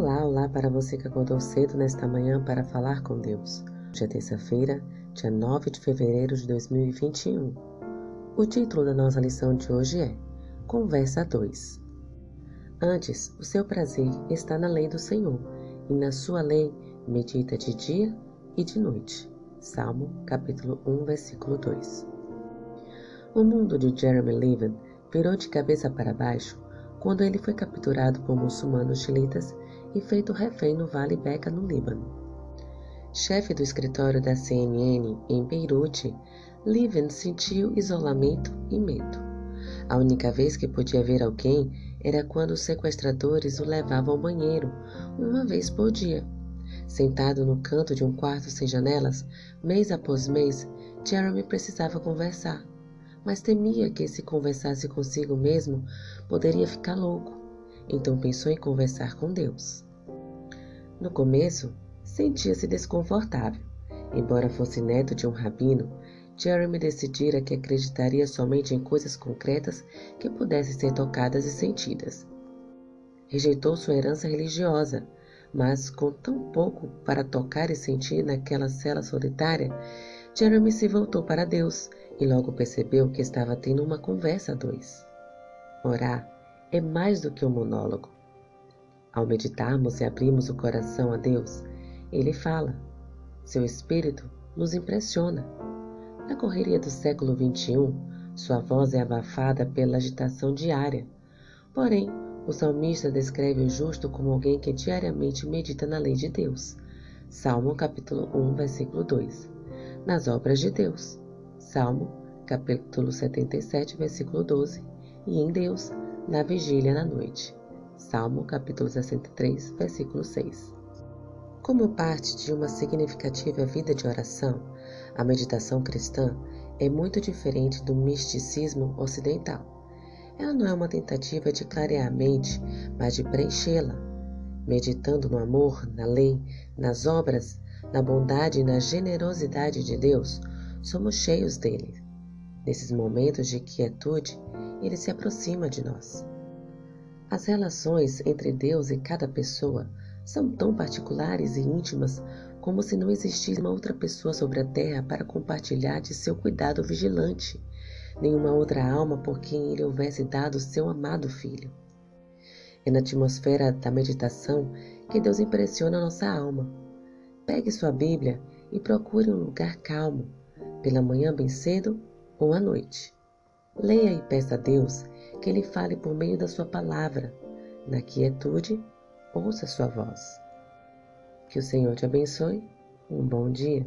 Olá, olá para você que acordou cedo nesta manhã para falar com Deus. Hoje é terça-feira, dia 9 de fevereiro de 2021. O título da nossa lição de hoje é Conversa 2. Antes, o seu prazer está na lei do Senhor, e na sua lei medita de dia e de noite. Salmo, capítulo 1, versículo 2. O mundo de Jeremy Levin virou de cabeça para baixo quando ele foi capturado por muçulmanos chiitas e feito refém no Vale Beca, no Líbano. Chefe do escritório da CNN em Beirute, Livin sentiu isolamento e medo. A única vez que podia ver alguém era quando os sequestradores o levavam ao banheiro, uma vez por dia. Sentado no canto de um quarto sem janelas, mês após mês, Jeremy precisava conversar, mas temia que se conversasse consigo mesmo, poderia ficar louco então pensou em conversar com Deus. No começo, sentia-se desconfortável. Embora fosse neto de um rabino, Jeremy decidira que acreditaria somente em coisas concretas que pudessem ser tocadas e sentidas. Rejeitou sua herança religiosa, mas com tão pouco para tocar e sentir naquela cela solitária, Jeremy se voltou para Deus e logo percebeu que estava tendo uma conversa a dois. Orar é mais do que um monólogo. Ao meditarmos e abrirmos o coração a Deus, Ele fala. Seu espírito nos impressiona. Na correria do século XXI, sua voz é abafada pela agitação diária. Porém, o salmista descreve o justo como alguém que diariamente medita na lei de Deus. Salmo capítulo 1, versículo 2. Nas obras de Deus. Salmo capítulo 77, versículo 12. E em Deus, na vigília na noite. Salmo capítulo 63, versículo 6. Como parte de uma significativa vida de oração, a meditação cristã é muito diferente do misticismo ocidental. Ela não é uma tentativa de clarear a mente, mas de preenchê-la. Meditando no amor, na lei, nas obras, na bondade e na generosidade de Deus, somos cheios dele. Nesses momentos de quietude, ele se aproxima de nós. As relações entre Deus e cada pessoa são tão particulares e íntimas como se não existisse uma outra pessoa sobre a terra para compartilhar de seu cuidado vigilante, nenhuma outra alma por quem ele houvesse dado seu amado filho. É na atmosfera da meditação que Deus impressiona nossa alma. Pegue sua Bíblia e procure um lugar calmo, pela manhã bem cedo ou à noite. Leia e peça a Deus que Ele fale por meio da Sua palavra. Na quietude, ouça Sua voz. Que o Senhor te abençoe. Um bom dia.